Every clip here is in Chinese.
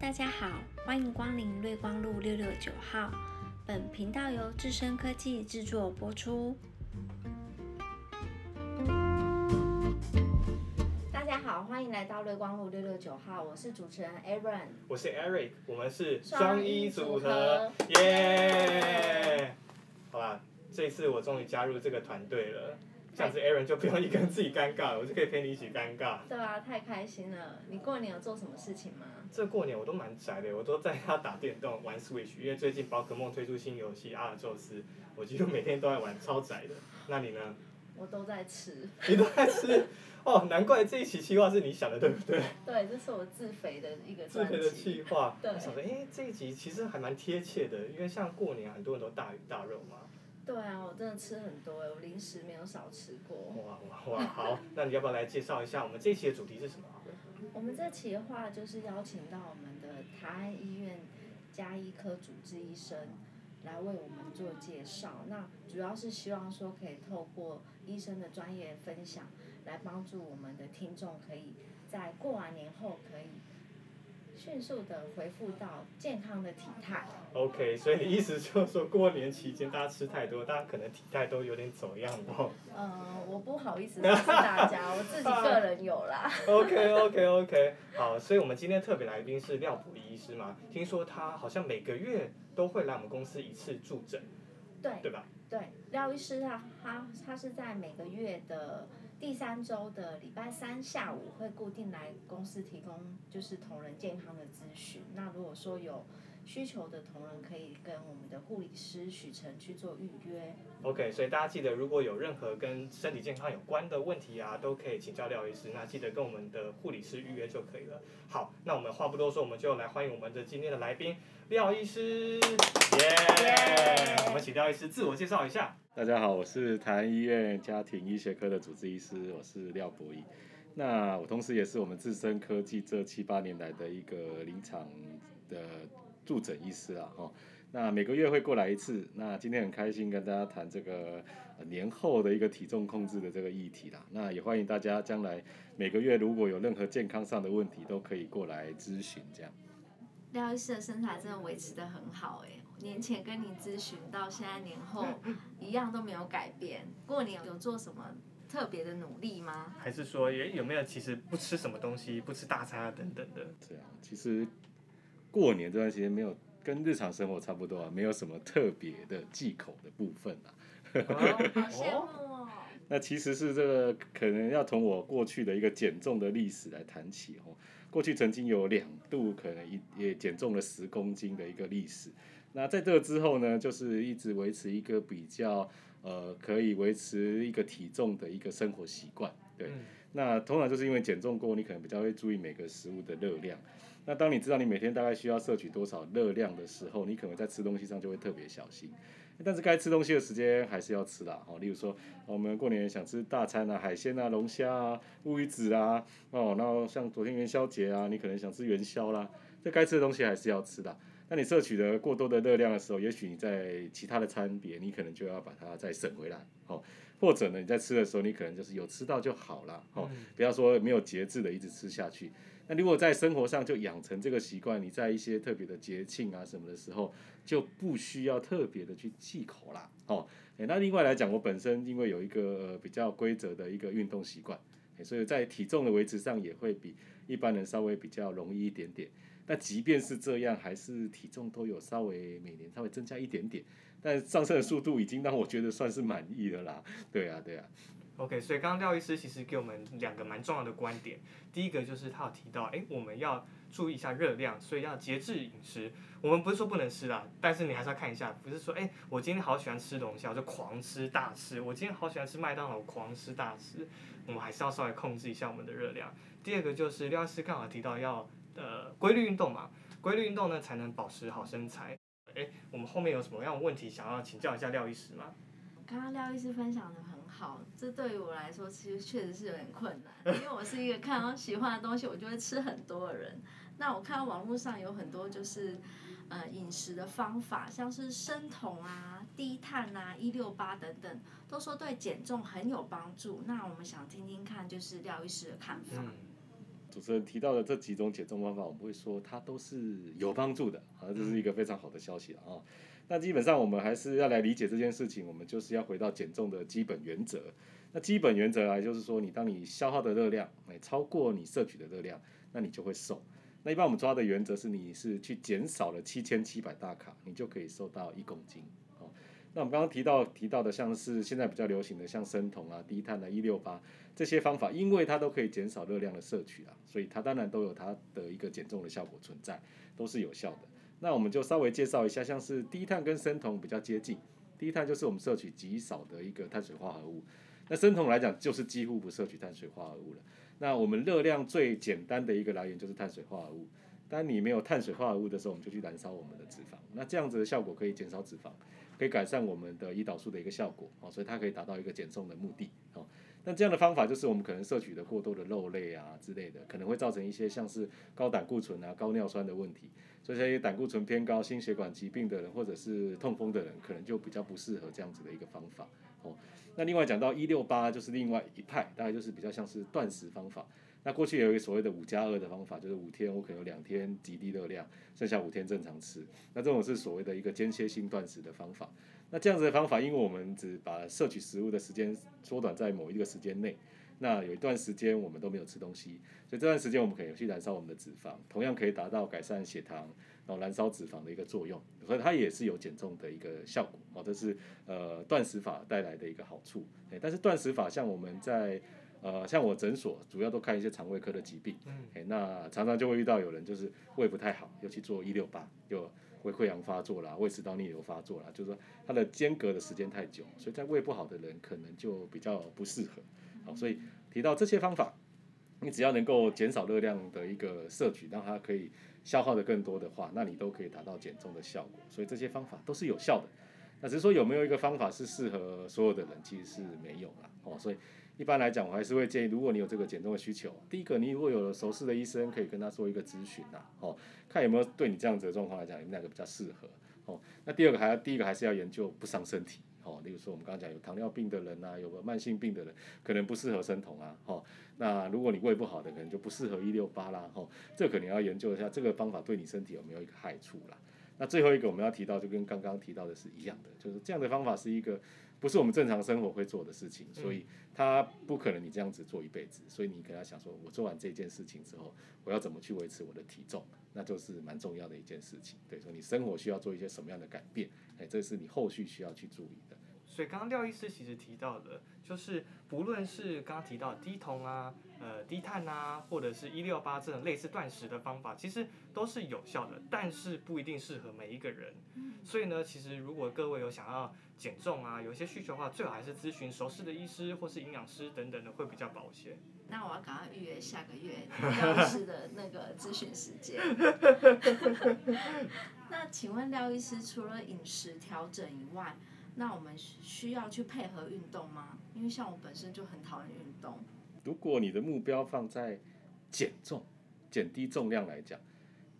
大家好，欢迎光临瑞光路六六九号。本频道由智深科技制作播出。大家好，欢迎来到瑞光路六六九号，我是主持人 Aaron。我是 Eric，我们是双一一组合，耶！好啦，这次我终于加入这个团队了，这样子 Aaron 就不用一个人自己尴尬了，我就可以陪你一起尴尬。对啊，太开心了！你过年有做什么事情吗？这过年我都蛮宅的，我都在家打电动、玩 Switch，因为最近宝可梦推出新游戏阿尔宙斯，我几乎每天都在玩，超宅的。那你呢？我都在吃。你都在吃？哦，难怪这一期企划是你想的，对不对？对，这是我自肥的一个专自肥的计。划，对我想说，哎、这一集其实还蛮贴切的，因为像过年很多人都大鱼大肉嘛。对啊，我真的吃很多哎，我零食没有少吃过。哇哇哇！好，那你要不要来介绍一下我们这一期的主题是什么？我们这期的话，就是邀请到我们的台安医院加医科主治医生来为我们做介绍。那主要是希望说，可以透过医生的专业分享，来帮助我们的听众，可以在过完年后可以迅速的恢复到健康的体态。OK，所以你意思就是说，过年期间大家吃太多，大家可能体态都有点走样哦。嗯，我不好意思 告诉大家，我自己个人有啦。OK OK OK，好，所以我们今天特别来宾是廖普医师嘛，听说他好像每个月都会来我们公司一次助诊，对对吧？对，廖医师啊，他他是在每个月的第三周的礼拜三下午会固定来公司提供就是同仁健康的咨询。那如果说有需求的同仁，可以跟我们的护理师许晨去做预约。OK，所以大家记得，如果有任何跟身体健康有关的问题啊，都可以请教廖医师。那记得跟我们的护理师预约就可以了。好，那我们话不多说，我们就来欢迎我们的今天的来宾廖医师，耶！我们请廖医师自我介绍一下。大家好，我是台安医院家庭医学科的主治医师，我是廖博义。那我同时也是我们智深科技这七八年来的一个临场的助诊医师啦，哈。那每个月会过来一次。那今天很开心跟大家谈这个年后的一个体重控制的这个议题啦。那也欢迎大家将来每个月如果有任何健康上的问题，都可以过来咨询这样。廖医师的身材真的维持的很好哎，年前跟你咨询到现在年后 一样都没有改变。过年有做什么特别的努力吗？还是说，也有没有其实不吃什么东西，不吃大餐啊等等的？这样，其实过年这段时间没有跟日常生活差不多啊，没有什么特别的忌口的部分啊。好羡慕哦。那其实是这个可能要从我过去的一个减重的历史来谈起哦。过去曾经有两度可能一也减重了十公斤的一个历史。那在这个之后呢，就是一直维持一个比较呃可以维持一个体重的一个生活习惯。对，嗯那通常就是因为减重过后，你可能比较会注意每个食物的热量。那当你知道你每天大概需要摄取多少热量的时候，你可能在吃东西上就会特别小心。但是该吃东西的时间还是要吃的，哦，例如说我们过年想吃大餐啊，海鲜啊、龙虾啊、乌鱼子啊，哦，然后像昨天元宵节啊，你可能想吃元宵啦，这该吃的东西还是要吃的。那你摄取的过多的热量的时候，也许你在其他的餐别，你可能就要把它再省回来，哦，或者呢，你在吃的时候，你可能就是有吃到就好了，哦，不要说没有节制的一直吃下去。那如果在生活上就养成这个习惯，你在一些特别的节庆啊什么的时候，就不需要特别的去忌口啦，哦，那另外来讲，我本身因为有一个呃比较规则的一个运动习惯，所以在体重的维持上也会比一般人稍微比较容易一点点。那即便是这样，还是体重都有稍微每年稍微增加一点点，但上升的速度已经让我觉得算是满意了啦。对啊，对啊。OK，所以刚刚廖医师其实给我们两个蛮重要的观点。第一个就是他有提到，哎，我们要注意一下热量，所以要节制饮食。我们不是说不能吃啦，但是你还是要看一下，不是说，哎，我今天好喜欢吃龙虾，我就狂吃大吃；我今天好喜欢吃麦当劳，狂吃大吃。我们还是要稍微控制一下我们的热量。第二个就是廖医师刚好提到要呃规律运动嘛，规律运动呢才能保持好身材。哎，我们后面有什么样的问题想要请教一下廖医师吗？刚刚廖医师分享的很好，这对于我来说其实确实是有点困难，因为我是一个看到喜欢的东西我就会吃很多的人。那我看到网络上有很多就是呃饮食的方法，像是生酮啊、低碳啊、一六八等等，都说对减重很有帮助。那我们想听听看，就是廖医师的看法。主持人提到的这几种减重方法，我们会说它都是有帮助的，啊，这是一个非常好的消息啊。那基本上我们还是要来理解这件事情，我们就是要回到减重的基本原则。那基本原则来就是说，你当你消耗的热量哎超过你摄取的热量，那你就会瘦。那一般我们抓的原则是，你是去减少了七千七百大卡，你就可以瘦到一公斤。哦，那我们刚刚提到提到的，像是现在比较流行的，像生酮啊、低碳啊、一六八这些方法，因为它都可以减少热量的摄取啊，所以它当然都有它的一个减重的效果存在，都是有效的。那我们就稍微介绍一下，像是低碳跟生酮比较接近，低碳就是我们摄取极少的一个碳水化合物。那生酮来讲，就是几乎不摄取碳水化合物了。那我们热量最简单的一个来源就是碳水化合物。当你没有碳水化合物的时候，我们就去燃烧我们的脂肪。那这样子的效果可以减少脂肪，可以改善我们的胰岛素的一个效果哦，所以它可以达到一个减重的目的哦。那这样的方法就是我们可能摄取的过多的肉类啊之类的，可能会造成一些像是高胆固醇啊、高尿酸的问题。所以胆固醇偏高、心血管疾病的人或者是痛风的人，可能就比较不适合这样子的一个方法哦。那另外讲到一六八，就是另外一派，大概就是比较像是断食方法。那过去有一个所谓的五加二的方法，就是五天我可能有两天极低热量，剩下五天正常吃。那这种是所谓的一个间歇性断食的方法。那这样子的方法，因为我们只把摄取食物的时间缩短在某一个时间内，那有一段时间我们都没有吃东西，所以这段时间我们可以去燃烧我们的脂肪，同样可以达到改善血糖，然后燃烧脂肪的一个作用，所以它也是有减重的一个效果。哦，这是呃断食法带来的一个好处。但是断食法像我们在呃，像我诊所主要都看一些肠胃科的疾病，哎，那常常就会遇到有人就是胃不太好，又去做一六八，就胃溃疡发作啦，胃食道逆流发作啦，就是说它的间隔的时间太久，所以在胃不好的人可能就比较不适合。好，所以提到这些方法，你只要能够减少热量的一个摄取，让它可以消耗的更多的话，那你都可以达到减重的效果。所以这些方法都是有效的。那只是说有没有一个方法是适合所有的人，其实是没有啦。哦，所以。一般来讲，我还是会建议，如果你有这个减重的需求，第一个，你如果有了熟识的医生，可以跟他做一个咨询呐，哦，看有没有对你这样子的状况来讲，你们哪个比较适合，哦，那第二个还要，第一个还是要研究不伤身体，哦，例如说我们刚刚讲有糖尿病的人呐，有个慢性病的人，可能不适合生酮啊，哦，那如果你胃不好的，可能就不适合一六八啦，哦，这可能要研究一下这个方法对你身体有没有一个害处啦。那最后一个我们要提到，就跟刚刚提到的是一样的，就是这样的方法是一个。不是我们正常生活会做的事情，所以他不可能你这样子做一辈子。所以你跟他想说，我做完这件事情之后，我要怎么去维持我的体重，那就是蛮重要的一件事情。对，说你生活需要做一些什么样的改变，哎，这是你后续需要去注意的。所以刚刚廖医师其实提到的，就是不论是刚刚提到低酮啊、呃低碳啊，或者是一六八这种类似断食的方法，其实都是有效的，但是不一定适合每一个人。所以呢，其实如果各位有想要减重啊，有一些需求的话，最好还是咨询熟识的医师或是营养师等等的，会比较保险。那我要赶快预约下个月 廖医师的那个咨询时间。那请问廖医师，除了饮食调整以外，那我们需要去配合运动吗？因为像我本身就很讨厌运动。如果你的目标放在减重、减低重量来讲。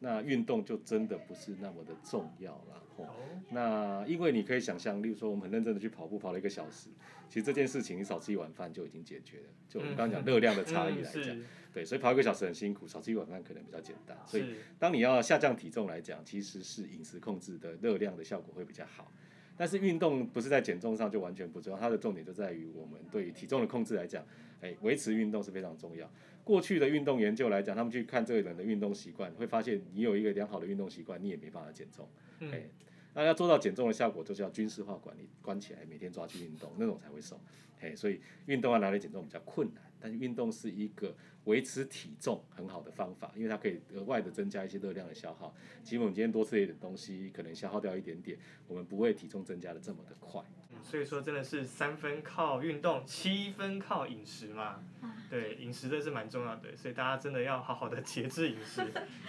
那运动就真的不是那么的重要了吼。那因为你可以想象，例如说我们很认真的去跑步，跑了一个小时，其实这件事情你少吃一碗饭就已经解决了。就我们刚刚讲热量的 差异来讲，对，所以跑一个小时很辛苦，少吃一碗饭可能比较简单。所以当你要下降体重来讲，其实是饮食控制的热量的效果会比较好。但是运动不是在减重上就完全不重要，它的重点就在于我们对于体重的控制来讲，哎，维持运动是非常重要。过去的运动研究来讲，他们去看这个人的运动习惯，会发现你有一个良好的运动习惯，你也没办法减重。哎，那要做到减重的效果，就是要军事化管理，关起来每天抓去运动，那种才会瘦。嘿，所以运动要拿来减重比较困难，但是运动是一个维持体重很好的方法，因为它可以额外的增加一些热量的消耗。其实我们今天多吃一点东西，可能消耗掉一点点，我们不会体重增加的这么的快。嗯所以说真的是三分靠运动，七分靠饮食嘛。对，饮食这是蛮重要的，所以大家真的要好好的节制饮食。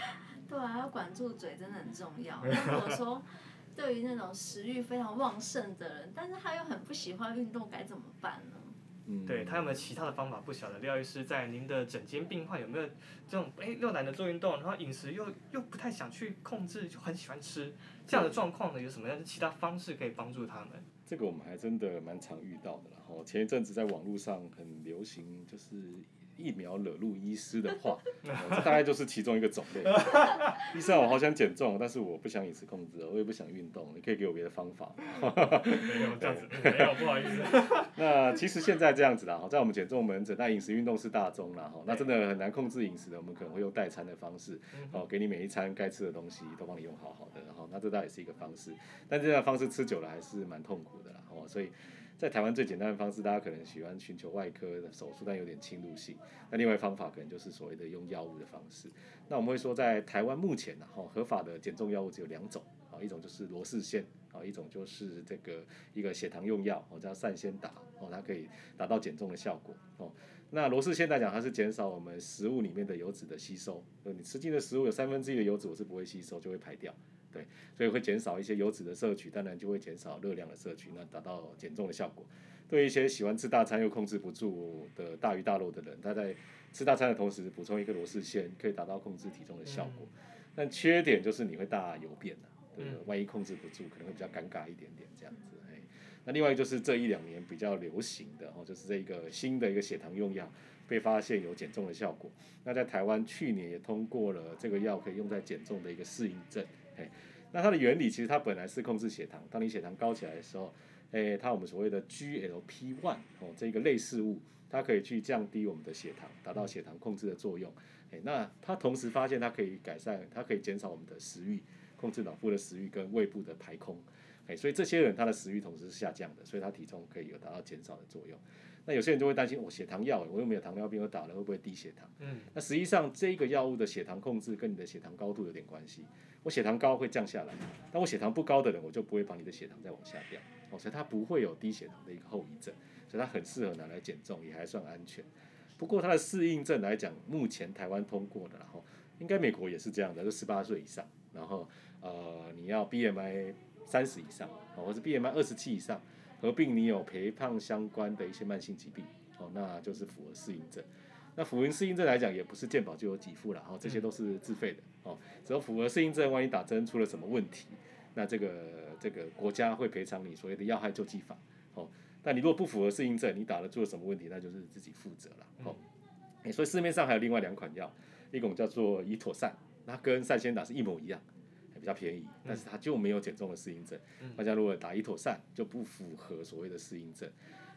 对啊，要管住嘴真的很重要。如果说对于那种食欲非常旺盛的人，但是他又很不喜欢运动，该怎么办呢？嗯，对他有没有其他的方法？不晓得廖医师在您的诊间病患有没有这种哎又懒得做运动，然后饮食又又不太想去控制，就很喜欢吃这样的状况呢？有什么样的其他方式可以帮助他们？这个我们还真的蛮常遇到的然后前一阵子在网络上很流行，就是一秒惹怒医师的话，哦这大概就是其中一个种类。医生，我好想减重，但是我不想饮食控制，我也不想运动，你可以给我别的方法吗。没有 这样子，没有不好意思。那其实现在这样子啦，哈，在我们减重门诊，那饮食运动是大宗啦，哈，那真的很难控制饮食的，我们可能会用代餐的方式，哦，给你每一餐该吃的东西都帮你用好好的，然后那这倒也是一个方式，但这样的方式吃久了还是蛮痛苦的啦，哦，所以在台湾最简单的方式，大家可能喜欢寻求外科的手术，但有点侵入性，那另外方法可能就是所谓的用药物的方式。那我们会说，在台湾目前呢，哈，合法的减重药物只有两种，啊，一种就是罗氏线，啊，一种就是这个一个血糖用药，哦，叫善先达，哦，它可以达到减重的效果，哦。那罗氏鲜来讲，它是减少我们食物里面的油脂的吸收，呃，你吃进的食物有三分之一的油脂我是不会吸收，就会排掉，对，所以会减少一些油脂的摄取，当然就会减少热量的摄取，那达到减重的效果。对一些喜欢吃大餐又控制不住的大鱼大肉的人，他在吃大餐的同时补充一个罗氏鲜，可以达到控制体重的效果。但缺点就是你会大油便的，对不对？万一控制不住，可能会比较尴尬一点点这样子。哎，那另外就是这一两年比较流行的哦，就是这一个新的一个血糖用药被发现有减重的效果。那在台湾去年也通过了这个药可以用在减重的一个适应症。那它的原理其实它本来是控制血糖，当你血糖高起来的时候。诶，它我们所谓的 GLP-1 哦，这个类似物，它可以去降低我们的血糖，达到血糖控制的作用。诶，那它同时发现它可以改善，它可以减少我们的食欲，控制脑部的食欲跟胃部的排空。诶，所以这些人他的食欲同时是下降的，所以他体重可以有达到减少的作用。那有些人就会担心，我血糖药，我又没有糖尿病，我打了会不会低血糖？嗯，那实际上这个药物的血糖控制跟你的血糖高度有点关系。我血糖高会降下来，但我血糖不高的人，我就不会把你的血糖再往下掉。哦，所以它不会有低血糖的一个后遗症，所以它很适合拿来减重，也还算安全。不过它的适应症来讲，目前台湾通过的，然后应该美国也是这样的，就十八岁以上，然后呃你要 BMI 三十以上，哦，或者 BMI 二十七以上，合并你有肥胖相关的一些慢性疾病，哦，那就是符合适应症。那符合适应症来讲，也不是健保就有给付了，哦，这些都是自费的，哦，只要符合适应症，万一打针出了什么问题，那这个这个国家会赔偿你所谓的要害救济法，哦，但你如果不符合适应症，你打了出了什么问题，那就是自己负责了，哦，诶所以市面上还有另外两款药，一种叫做伊妥善，它跟善先达是一模一样，比较便宜，但是它就没有减重的适应症，大家如果打伊妥善就不符合所谓的适应症。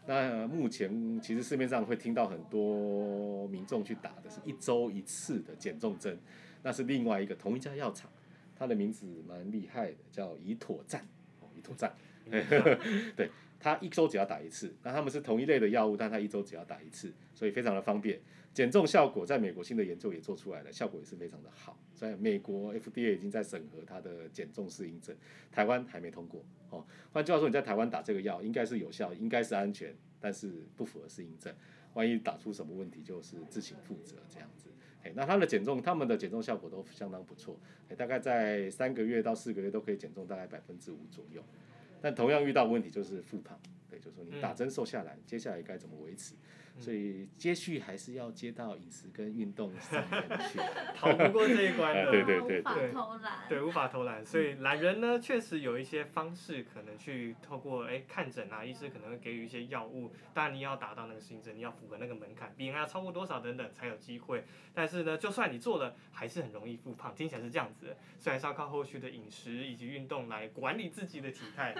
那目前其实市面上会听到很多民众去打的是一周一次的减重针，那是另外一个同一家药厂，它的名字蛮厉害的，叫怡妥赞，哦，怡妥赞，对，它一周只要打一次，那他们是同一类的药物，但它一周只要打一次，所以非常的方便，减重效果在美国新的研究也做出来了，效果也是非常的好，所以美国 FDA 已经在审核它的减重适应症，台湾还没通过。哦，换句话说，你在台湾打这个药应该是有效，应该是安全，但是不符合适应症。万一打出什么问题，就是自行负责这样子。哎，那它的减重，他们的减重效果都相当不错，哎，大概在三个月到四个月都可以减重大概百分之五左右。但同样遇到问题就是复胖，对，就是说你打针瘦下来，接下来该怎么维持？所以接续还是要接到饮食跟运动上面去，逃不过这一关的。对对对无法对偷懒。对，无法偷懒，所以懒人呢，确实有一些方式可能去透过哎看诊啊，医师可能会给予一些药物，当然你要达到那个适应症，你要符合那个门槛，BMI 要超过多少等等才有机会。但是呢，就算你做了，还是很容易复胖，听起来是这样子的，所以还是要靠后续的饮食以及运动来管理自己的体态。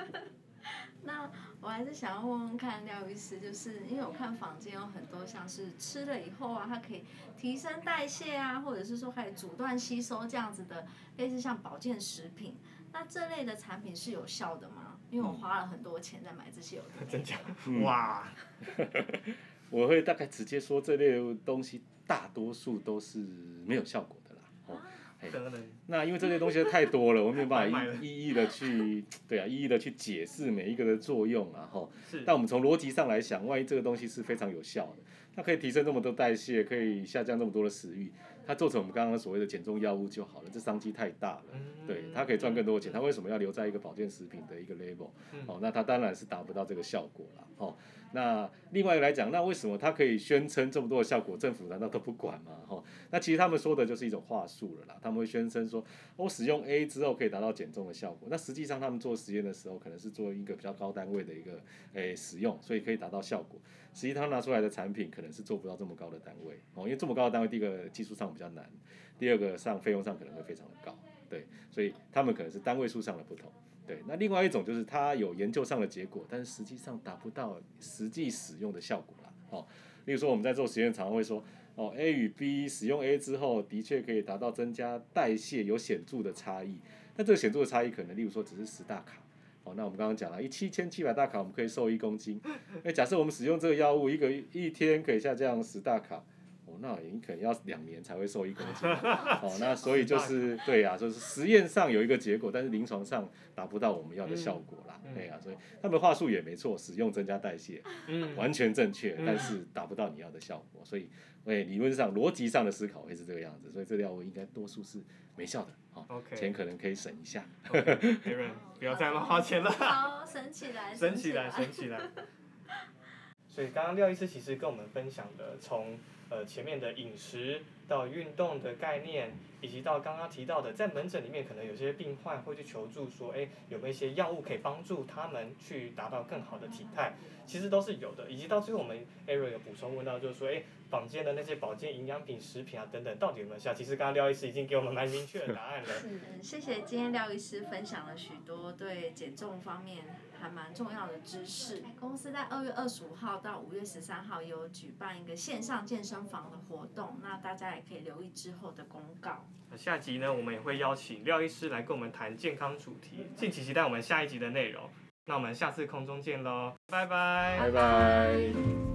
那我还是想要问问看廖医师，就是因为我看坊间有很多像是吃了以后啊，它可以提升代谢啊，或者是说可以阻断吸收这样子的，类似像保健食品，那这类的产品是有效的吗？因为我花了很多钱在买这些有的没的。真假？嗯哇，我会大概直接说这类东西大多数都是没有效果那因为这些东西太多了，我没有办法一一一的去，对啊，一一的去解释每一个的作用啊，哈。但我们从逻辑上来想，万一这个东西是非常有效的，它可以提升这么多代谢，可以下降这么多的食欲，它做成我们刚刚所谓的减重药物就好了，这商机太大了。嗯对，它可以赚更多的钱，它为什么要留在一个保健食品的一个 label？嗯哦，那它当然是达不到这个效果了。哦，那另外来讲，那为什么它可以宣称这么多的效果，政府难道都不管吗？哈、那其实他们说的就是一种话术了啦，他们会宣称说，我、使用 A 之后可以达到减重的效果，那实际上他们做实验的时候，可能是做一个比较高单位的一个诶使用，所以可以达到效果。实际上拿出来的产品可能是做不到这么高的单位哦，因为这么高的单位，第一个技术上比较难，第二个上费用上可能会非常的高，对，所以他们可能是单位数上的不同。对，那另外一种就是它有研究上的结果，但是实际上达不到实际使用的效果啦。哦，例如说我们在做实验，常常会说，哦，A 与 B 使用 A 之后，的确可以达到增加代谢有显著的差异，那这个显著的差异可能，例如说只是十大卡。哦，那我们刚刚讲了，一七千七百大卡，我们可以瘦一公斤。那假设我们使用这个药物，一个一天可以下降十大卡，哦，那你可能要两年才会瘦一公斤。哦，那所以就是对呀、就是实验上有一个结果，但是临床上达不到我们要的效果啦。嗯对呀、所以他们话术也没错，使用增加代谢，嗯，完全正确，嗯但是达不到你要的效果。所以，哎，理论上逻辑上的思考会是这个样子，所以这个药物应该多数是没效的。哦，OK 钱可能可以省一下。Aaron，不要再乱花钱了。好，省起来，省起来，省起来。所以刚刚廖医师其实跟我们分享的，从呃前面的饮食到运动的概念，以及到刚刚提到的，在门诊里面可能有些病患会去求助说，哎，有没有一些药物可以帮助他们去达到更好的体态？其实都是有的。以及到最后我们 Aaron 有补充问到，就是说，哎，坊间的那些保健营养品、食品啊等等，到底有没有效？其实刚刚廖医师已经给我们蛮明确的答案了。是嗯，谢谢今天廖医师分享了许多对减重方面还蛮重要的知识。公司在二月二十五号到五月十三号有举办一个线上健身房的活动，那大家也可以留意之后的公告。下集呢，我们也会邀请廖医师来跟我们谈健康主题，敬请期待我们下一集的内容。那我们下次空中见喽，拜拜拜拜。